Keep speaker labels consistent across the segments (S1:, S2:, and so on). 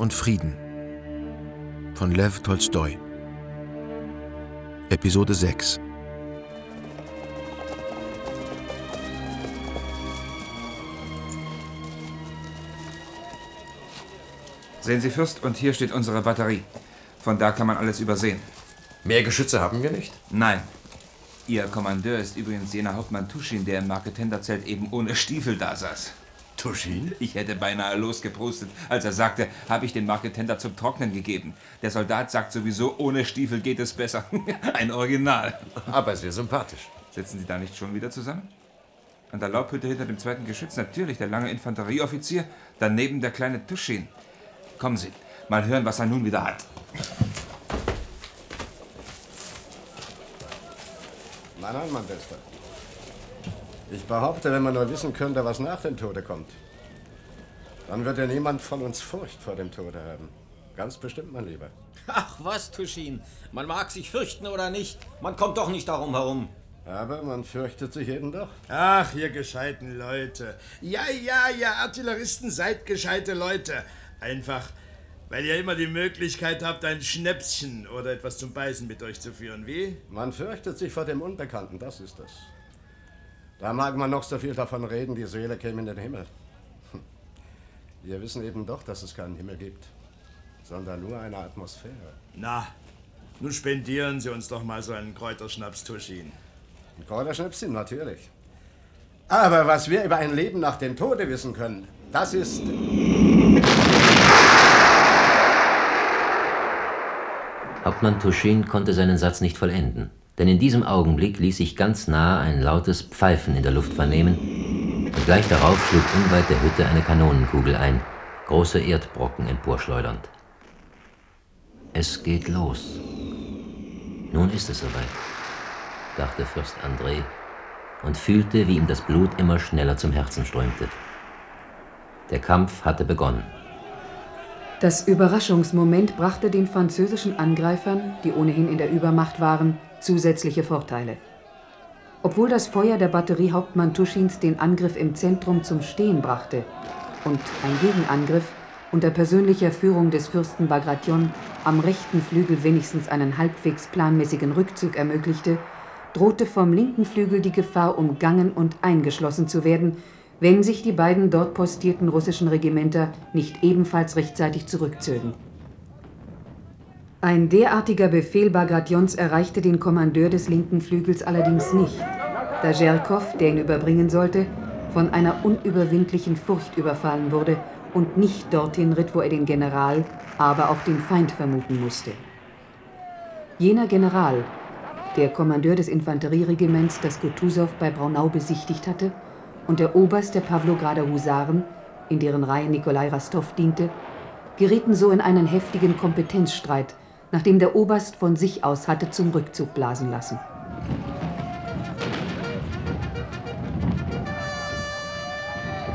S1: Und Frieden von Lev Tolstoi. Episode 6
S2: Sehen Sie, Fürst, und hier steht unsere Batterie. Von da kann man alles übersehen.
S3: Mehr Geschütze haben wir nicht?
S2: Nein. Ihr Kommandeur ist übrigens jener Hauptmann Tuschin, der im Marketenderzelt eben ohne Stiefel da saß.
S3: Tuschin?
S2: Ich hätte beinahe losgeprustet, als er sagte, habe ich den Marketender zum Trocknen gegeben. Der Soldat sagt sowieso, ohne Stiefel geht es besser. Ein Original.
S3: Aber sehr sympathisch.
S2: Sitzen Sie da nicht schon wieder zusammen? An der Laubhütte hinter dem zweiten Geschütz natürlich der lange Infanterieoffizier, daneben der kleine Tuschin. Kommen Sie, mal hören, was er nun wieder hat.
S4: Nein, nein, mein Bester. Ich behaupte, wenn man nur wissen könnte, was nach dem Tode kommt, dann wird ja niemand von uns Furcht vor dem Tode haben. Ganz bestimmt, mein Lieber.
S5: Ach was, Tuschin. Man mag sich fürchten oder nicht. Man kommt doch nicht darum herum.
S4: Aber man fürchtet sich eben doch.
S6: Ach, ihr gescheiten Leute. Ja, ja, ihr Artilleristen seid gescheite Leute. Einfach, weil ihr immer die Möglichkeit habt, ein Schnäpschen oder etwas zum Beißen mit euch zu führen. Wie?
S4: Man fürchtet sich vor dem Unbekannten, das ist es. Da mag man noch so viel davon reden, die Seele käme in den Himmel. Hm. Wir wissen eben doch, dass es keinen Himmel gibt, sondern nur eine Atmosphäre.
S6: Na, nun spendieren Sie uns doch mal so einen Kräuterschnaps, Tuschin.
S4: Ein Kräuterschnäpschen, natürlich. Aber was wir über ein Leben nach dem Tode wissen können, das ist...
S7: Hauptmann Tuschin konnte seinen Satz nicht vollenden, denn in diesem Augenblick ließ sich ganz nahe ein lautes Pfeifen in der Luft vernehmen, und gleich darauf schlug unweit der Hütte eine Kanonenkugel ein, große Erdbrocken emporschleudernd. Es geht los. Nun ist es soweit, dachte Fürst André und fühlte, wie ihm das Blut immer schneller zum Herzen strömte. Der Kampf hatte begonnen.
S8: Das Überraschungsmoment brachte den französischen Angreifern, die ohnehin in der Übermacht waren, zusätzliche Vorteile. Obwohl das Feuer der Batterie Hauptmann Tuschins den Angriff im Zentrum zum Stehen brachte und ein Gegenangriff unter persönlicher Führung des Fürsten Bagration am rechten Flügel wenigstens einen halbwegs planmäßigen Rückzug ermöglichte, drohte vom linken Flügel die Gefahr, umgangen und eingeschlossen zu werden, wenn sich die beiden dort postierten russischen Regimenter nicht ebenfalls rechtzeitig zurückzögen. Ein derartiger Befehl Bagrations erreichte den Kommandeur des linken Flügels allerdings nicht, da Zherkov, der ihn überbringen sollte, von einer unüberwindlichen Furcht überfallen wurde und nicht dorthin ritt, wo er den General, aber auch den Feind vermuten musste. Jener General, der Kommandeur des Infanterieregiments, das Kutusow bei Braunau besichtigt hatte, und der Oberst der Pawlograder Husaren, in deren Reihen Nikolai Rastow diente, gerieten so in einen heftigen Kompetenzstreit, nachdem der Oberst von sich aus hatte zum Rückzug blasen lassen.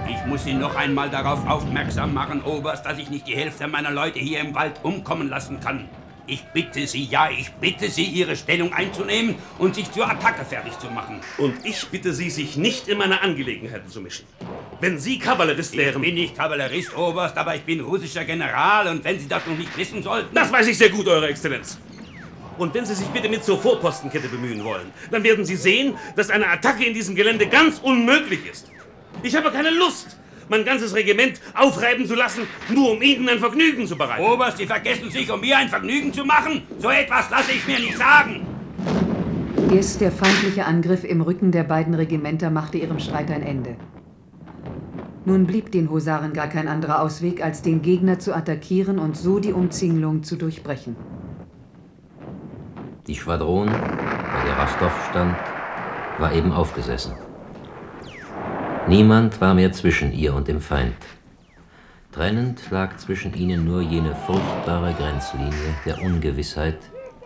S9: Ich muss Sie noch einmal darauf aufmerksam machen, Oberst, dass ich nicht die Hälfte meiner Leute hier im Wald umkommen lassen kann. Ich bitte Sie, ja, ich bitte Sie, Ihre Stellung einzunehmen und sich zur Attacke fertig zu machen.
S10: Und ich bitte Sie, sich nicht in meine Angelegenheiten zu mischen. Wenn Sie Kavallerist wären...
S9: Ich bin nicht Kavallerist, Oberst, aber ich bin russischer General und wenn Sie das noch nicht wissen sollten...
S10: Das weiß ich sehr gut, Eure Exzellenz. Und wenn Sie sich bitte mit zur Vorpostenkette bemühen wollen, dann werden Sie sehen, dass eine Attacke in diesem Gelände ganz unmöglich ist. Ich habe keine Lust, mein ganzes Regiment aufreiben zu lassen, nur um Ihnen ein Vergnügen zu bereiten.
S9: Oberst, Sie vergessen sich, um mir ein Vergnügen zu machen? So etwas lasse ich mir nicht sagen.
S8: Erst der feindliche Angriff im Rücken der beiden Regimenter machte ihrem Streit ein Ende. Nun blieb den Husaren gar kein anderer Ausweg, als den Gegner zu attackieren und so die Umzingelung zu durchbrechen.
S7: Die Schwadron, bei der Rastow stand, war eben aufgesessen. Niemand war mehr zwischen ihr und dem Feind. Trennend lag zwischen ihnen nur jene furchtbare Grenzlinie der Ungewissheit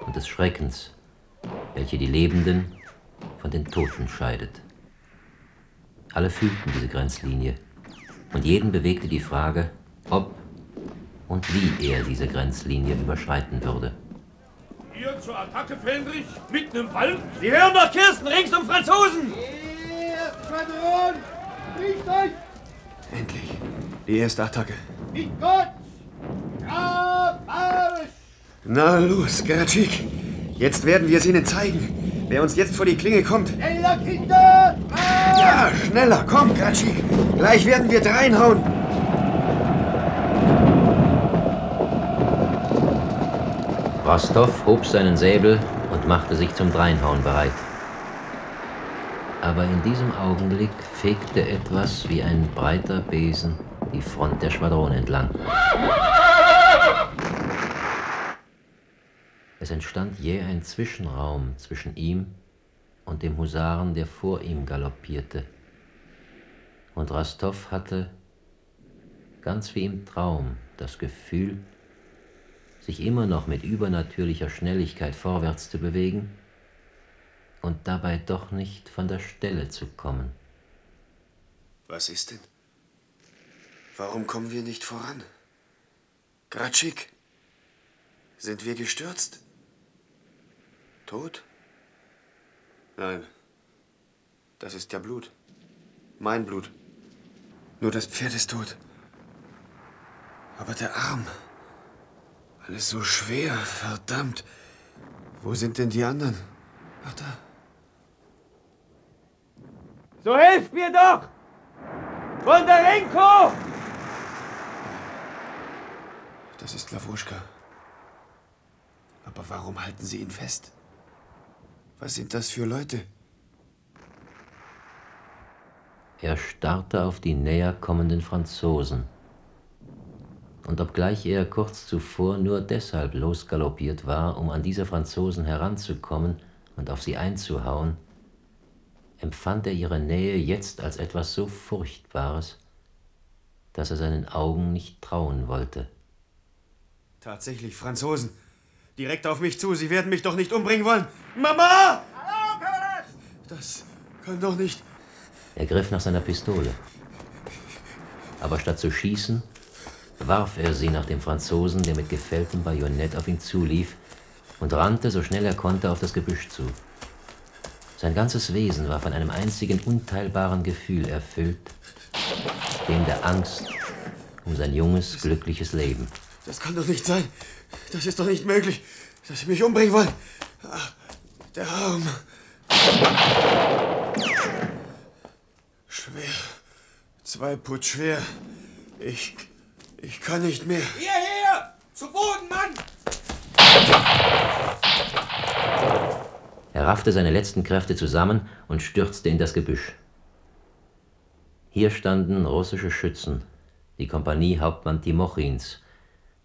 S7: und des Schreckens, welche die Lebenden von den Toten scheidet. Alle fühlten diese Grenzlinie, und jeden bewegte die Frage, ob und wie er diese Grenzlinie überschreiten würde.
S10: Hier zur Attacke, Fendrich, mitten im Wald.
S5: Sie hören doch Kirsten, rings um Franzosen! Hier, Schwadron! Riecht euch!
S11: Endlich, die erste Attacke.
S12: Mit Gott!
S11: Ja, Na los, Geratschik, jetzt werden wir es ihnen zeigen. Wer uns jetzt vor die Klinge kommt.
S12: Schneller, Kinder!
S11: Ja, schneller, komm, Gratschik. Gleich werden wir dreinhauen.
S7: Rostov hob seinen Säbel und machte sich zum Dreinhauen bereit. Aber in diesem Augenblick fegte etwas wie ein breiter Besen die Front der Schwadron entlang. Es entstand jäh ein Zwischenraum zwischen ihm und dem Husaren, der vor ihm galoppierte. Und Rostov hatte, ganz wie im Traum, das Gefühl, sich immer noch mit übernatürlicher Schnelligkeit vorwärts zu bewegen und dabei doch nicht von der Stelle zu kommen.
S11: Was ist denn? Warum kommen wir nicht voran? Gratschik, sind wir gestürzt? Tot? Nein, das ist ja Blut. Mein Blut. Nur das Pferd ist tot. Aber der Arm. Alles so schwer, verdammt. Wo sind denn die anderen? Ach da.
S12: So helft mir doch! Bondarenko!
S11: Das ist Lawuschka. Aber warum halten Sie ihn fest? Was sind das für Leute?
S7: Er starrte auf die näher kommenden Franzosen. Und obgleich er kurz zuvor nur deshalb losgaloppiert war, um an diese Franzosen heranzukommen und auf sie einzuhauen, empfand er ihre Nähe jetzt als etwas so Furchtbares, dass er seinen Augen nicht trauen wollte.
S11: Tatsächlich, Franzosen. Direkt auf mich zu. Sie werden mich doch nicht umbringen wollen. Mama! Das kann doch nicht.
S7: Er griff nach seiner Pistole. Aber statt zu schießen, warf er sie nach dem Franzosen, der mit gefälltem Bajonett auf ihn zulief, und rannte, so schnell er konnte, auf das Gebüsch zu. Sein ganzes Wesen war von einem einzigen unteilbaren Gefühl erfüllt, dem der Angst um sein junges, glückliches Leben.
S11: Das kann doch nicht sein. Das ist doch nicht möglich, dass Sie mich umbringen wollen. Ach, der Arm. Schwer. Zwei Put schwer. Ich. Ich kann nicht mehr.
S12: Hierher! Zu Boden, Mann!
S7: Er raffte seine letzten Kräfte zusammen und stürzte in das Gebüsch. Hier standen russische Schützen, die Kompanie Hauptmann Timochins,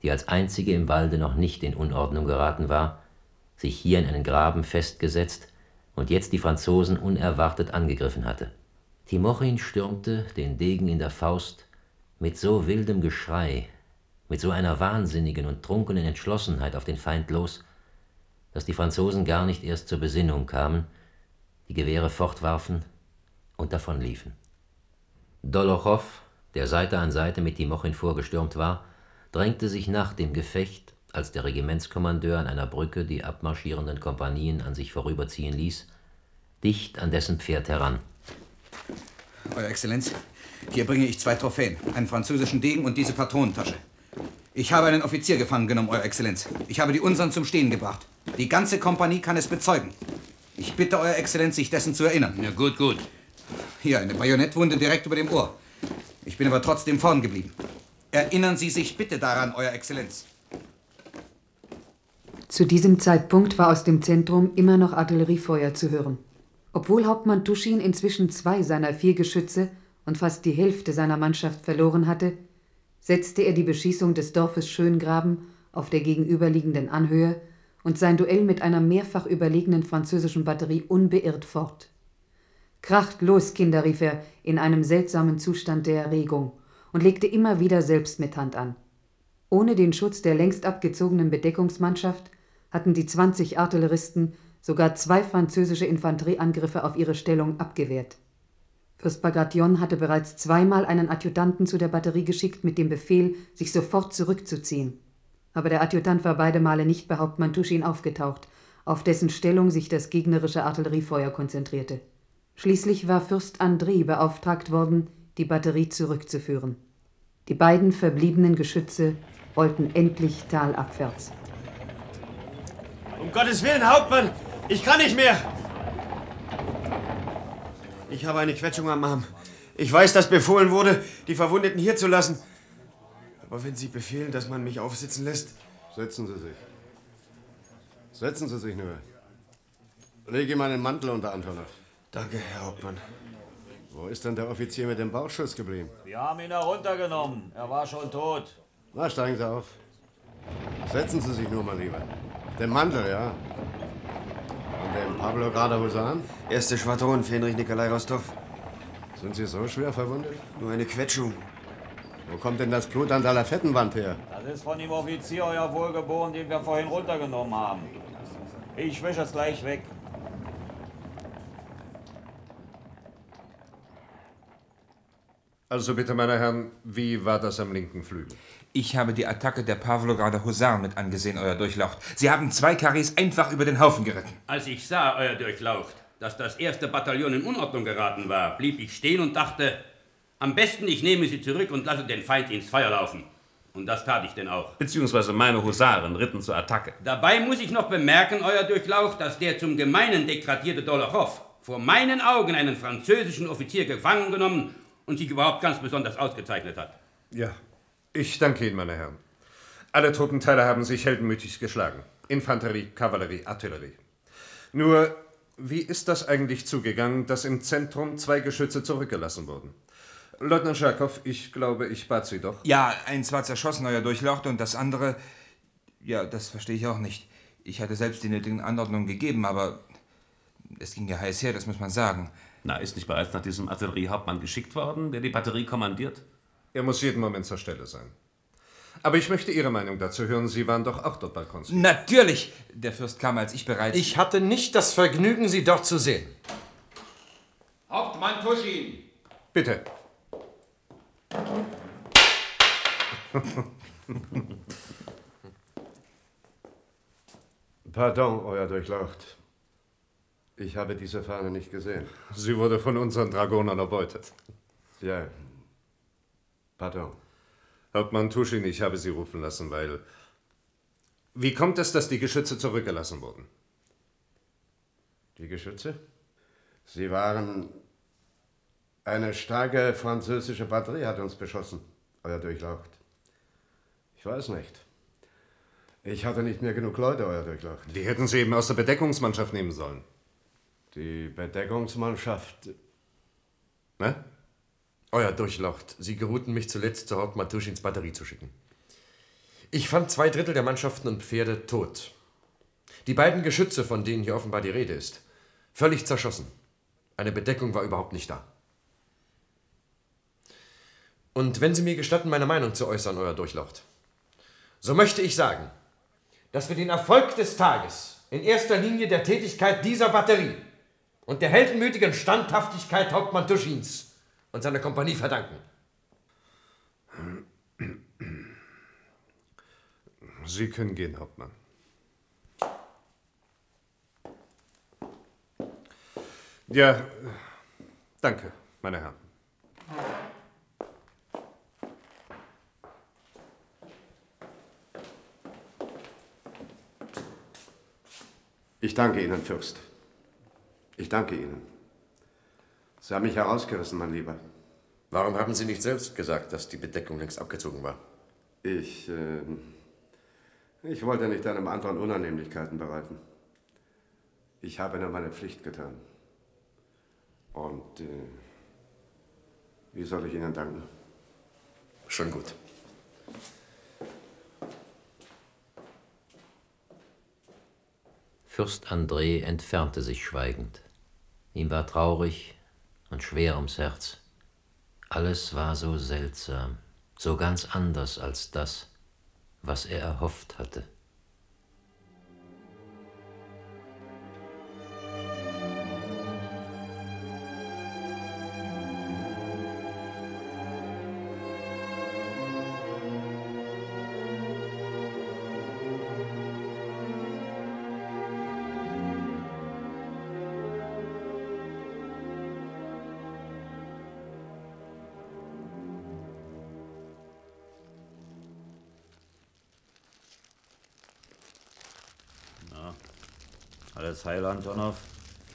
S7: die als einzige im Walde noch nicht in Unordnung geraten war, sich hier in einen Graben festgesetzt und jetzt die Franzosen unerwartet angegriffen hatte. Timochin stürmte, den Degen in der Faust, mit so wildem Geschrei, mit so einer wahnsinnigen und trunkenen Entschlossenheit auf den Feind los, dass die Franzosen gar nicht erst zur Besinnung kamen, die Gewehre fortwarfen und davonliefen. Dolochow, der Seite an Seite mit Timochin vorgestürmt war, drängte sich nach dem Gefecht, als der Regimentskommandeur an einer Brücke die abmarschierenden Kompanien an sich vorüberziehen ließ, dicht an dessen Pferd heran.
S13: Euer Exzellenz, hier bringe ich zwei Trophäen, einen französischen Degen und diese Patronentasche. Ich habe einen Offizier gefangen genommen, Euer Exzellenz. Ich habe die unseren zum Stehen gebracht. Die ganze Kompanie kann es bezeugen. Ich bitte Euer Exzellenz, sich dessen zu erinnern.
S9: Ja, gut, gut.
S13: Hier, eine Bajonettwunde direkt über dem Ohr. Ich bin aber trotzdem vorn geblieben. Erinnern Sie sich bitte daran, Euer Exzellenz.
S8: Zu diesem Zeitpunkt war aus dem Zentrum immer noch Artilleriefeuer zu hören. Obwohl Hauptmann Tuschin inzwischen zwei seiner vier Geschütze und fast die Hälfte seiner Mannschaft verloren hatte, setzte er die Beschießung des Dorfes Schöngraben auf der gegenüberliegenden Anhöhe und sein Duell mit einer mehrfach überlegenen französischen Batterie unbeirrt fort. Kracht los, Kinder, rief er in einem seltsamen Zustand der Erregung und legte immer wieder selbst mit Hand an. Ohne den Schutz der längst abgezogenen Bedeckungsmannschaft hatten die 20 Artilleristen sogar zwei französische Infanterieangriffe auf ihre Stellung abgewehrt. Fürst Bagration hatte bereits zweimal einen Adjutanten zu der Batterie geschickt mit dem Befehl, sich sofort zurückzuziehen. Aber der Adjutant war beide Male nicht bei Hauptmann aufgetaucht, auf dessen Stellung sich das gegnerische Artilleriefeuer konzentrierte. Schließlich war Fürst André beauftragt worden, die Batterie zurückzuführen. Die beiden verbliebenen Geschütze rollten endlich talabwärts.
S11: Um Gottes Willen, Hauptmann! Ich kann nicht mehr! Ich habe eine Quetschung am Arm. Ich weiß, dass befohlen wurde, die Verwundeten hier zu lassen. Aber wenn Sie befehlen, dass man mich aufsitzen lässt.
S4: Setzen Sie sich. Setzen Sie sich nur. Leg ihm einen Mantel unter, Antonov.
S11: Danke, Herr Hauptmann.
S4: Wo ist denn der Offizier mit dem Bauchschuss geblieben?
S14: Wir haben ihn heruntergenommen. Er war schon tot.
S4: Na, steigen Sie auf. Setzen Sie sich nur mal lieber. Den Mantel, ja. Und den Pablo Grada Husan?
S11: Erste Schwadron, Fenrich Nikolai Rostov.
S4: Sind Sie so schwer verwundet?
S11: Nur eine Quetschung.
S4: Wo kommt denn das Blut an der Lafettenwand her?
S14: Das ist von dem Offizier, euer Wohlgeboren, den wir vorhin runtergenommen haben. Ich wische es gleich weg.
S15: Also bitte, meine Herren, wie war das am linken Flügel?
S2: Ich habe die Attacke der Pavlograder Husaren mit angesehen, Euer Durchlaucht. Sie haben zwei Karrees einfach über den Haufen geritten.
S9: Als ich sah, Euer Durchlaucht, dass das erste Bataillon in Unordnung geraten war, blieb ich stehen und dachte, am besten ich nehme sie zurück und lasse den Feind ins Feuer laufen. Und das tat ich denn auch.
S10: Beziehungsweise meine Husaren ritten zur Attacke.
S9: Dabei muss ich noch bemerken, Euer Durchlaucht, dass der zum Gemeinen degradierte Dolochow vor meinen Augen einen französischen Offizier gefangen genommen und sich überhaupt ganz besonders ausgezeichnet hat.
S15: Ja, ich danke Ihnen, meine Herren. Alle Truppenteile haben sich heldenmütig geschlagen. Infanterie, Kavallerie, Artillerie. Nur, wie ist das eigentlich zugegangen, dass im Zentrum zwei Geschütze zurückgelassen wurden? Leutnant Scherkow, ich glaube, ich bat Sie doch.
S2: Ja, eins war zerschossen, Euer Durchlaucht, und das andere. Ja, das verstehe ich auch nicht. Ich hatte selbst die nötigen Anordnungen gegeben, aber es ging ja heiß her, das muss man sagen.
S10: Na, ist nicht bereits nach diesem Artilleriehauptmann geschickt worden, der die Batterie kommandiert?
S15: Er muss jeden Moment zur Stelle sein. Aber ich möchte Ihre Meinung dazu hören. Sie waren doch auch dort bei Konsul.
S2: Natürlich! Der Fürst kam, als ich bereits.
S3: Ich hatte nicht das Vergnügen, Sie dort zu sehen.
S12: Hauptmann Tuschin!
S15: Bitte.
S4: Pardon, Euer Durchlaucht. Ich habe diese Fahne nicht gesehen.
S15: Sie wurde von unseren Dragonern erbeutet.
S4: Ja. Pardon.
S15: Hauptmann Tuschin, ich habe Sie rufen lassen, weil. Wie kommt es, dass die Geschütze zurückgelassen wurden?
S4: Die Geschütze? Sie waren. Eine starke französische Batterie hat uns beschossen, Euer Durchlaucht. Ich weiß nicht. Ich hatte nicht mehr genug Leute, Euer Durchlaucht.
S15: Die hätten Sie eben aus der Bedeckungsmannschaft nehmen sollen.
S4: Die Bedeckungsmannschaft.
S15: Ne?
S3: Euer Durchlaucht, Sie geruhten mich zuletzt zu Hauptmann Tuschins Batterie zu schicken. Ich fand zwei Drittel der Mannschaften und Pferde tot. Die beiden Geschütze, von denen hier offenbar die Rede ist, völlig zerschossen. Eine Bedeckung war überhaupt nicht da. Und wenn Sie mir gestatten, meine Meinung zu äußern, Euer Durchlaucht, so möchte ich sagen, dass wir den Erfolg des Tages in erster Linie der Tätigkeit dieser Batterie und der heldenmütigen Standhaftigkeit Hauptmann Tuschins und seiner Kompanie verdanken.
S15: Sie können gehen, Hauptmann. Ja, danke, meine Herren.
S4: Ich danke Ihnen, Fürst. Ich danke Ihnen. Sie haben mich herausgerissen, mein Lieber.
S3: Warum haben Sie nicht selbst gesagt, dass die Bedeckung längst abgezogen war?
S4: Ich, äh, ich wollte nicht einem anderen Unannehmlichkeiten bereiten. Ich habe nur meine Pflicht getan. Und äh, wie soll ich Ihnen danken?
S3: Schon gut.
S7: Fürst André entfernte sich schweigend. Ihm war traurig und schwer ums Herz. Alles war so seltsam, so ganz anders als das, was er erhofft hatte.
S14: Alles heil, Antonov?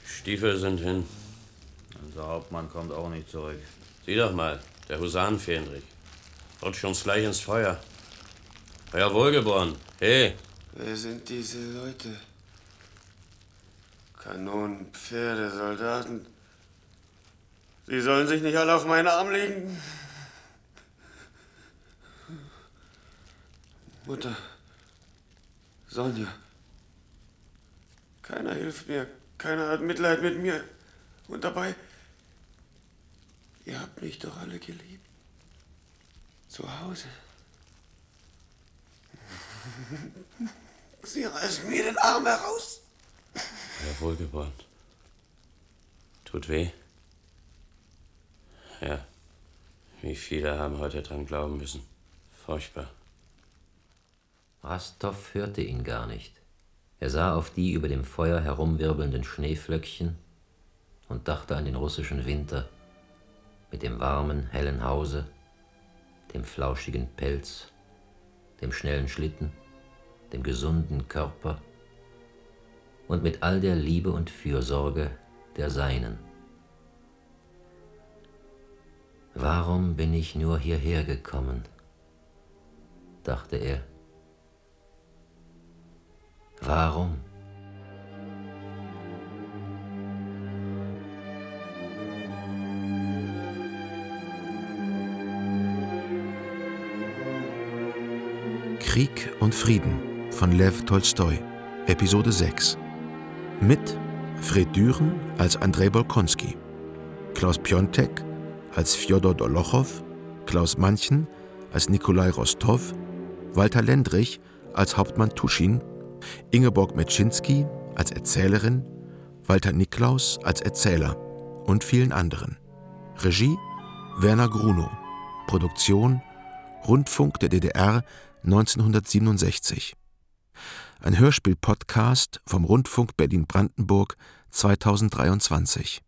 S16: Stiefel sind hin.
S14: Unser Hauptmann kommt auch nicht zurück.
S16: Sieh doch mal, der Husarenfähnrich. Rutscht uns gleich ins Feuer. Euer Wohlgeboren. Hey,
S11: Wer sind diese Leute? Kanonen, Pferde, Soldaten. Sie sollen sich nicht alle auf meinen Arm legen. Mutter. Sonja. Keiner hilft mir. Keiner hat Mitleid mit mir. Und dabei. Ihr habt mich doch alle geliebt. Zu Hause. Sie reißen mir den Arm heraus.
S16: euer Wohlgeboren. Tut weh? Ja. Wie viele haben heute dran glauben müssen. Furchtbar.
S7: Rastow hörte ihn gar nicht. Er sah auf die über dem Feuer herumwirbelnden Schneeflöckchen und dachte an den russischen Winter mit dem warmen, hellen Hause, dem flauschigen Pelz, dem schnellen Schlitten, dem gesunden Körper und mit all der Liebe und Fürsorge der Seinen. Warum bin ich nur hierher gekommen? dachte er. Warum?
S1: Krieg und Frieden von Lev Tolstoi, Episode 6. Mit Fred Düren als Andrei Bolkonski, Klaus Piontek als Fjodor Dolochow, Klaus Manchen als Nikolai Rostov, Walter Lendrich als Hauptmann Tuschin, Ingeborg Metschinski als Erzählerin, Walter Niklaus als Erzähler und vielen anderen. Regie Werner Grunow. Produktion Rundfunk der DDR 1967. Ein Hörspiel-Podcast vom Rundfunk Berlin-Brandenburg 2023.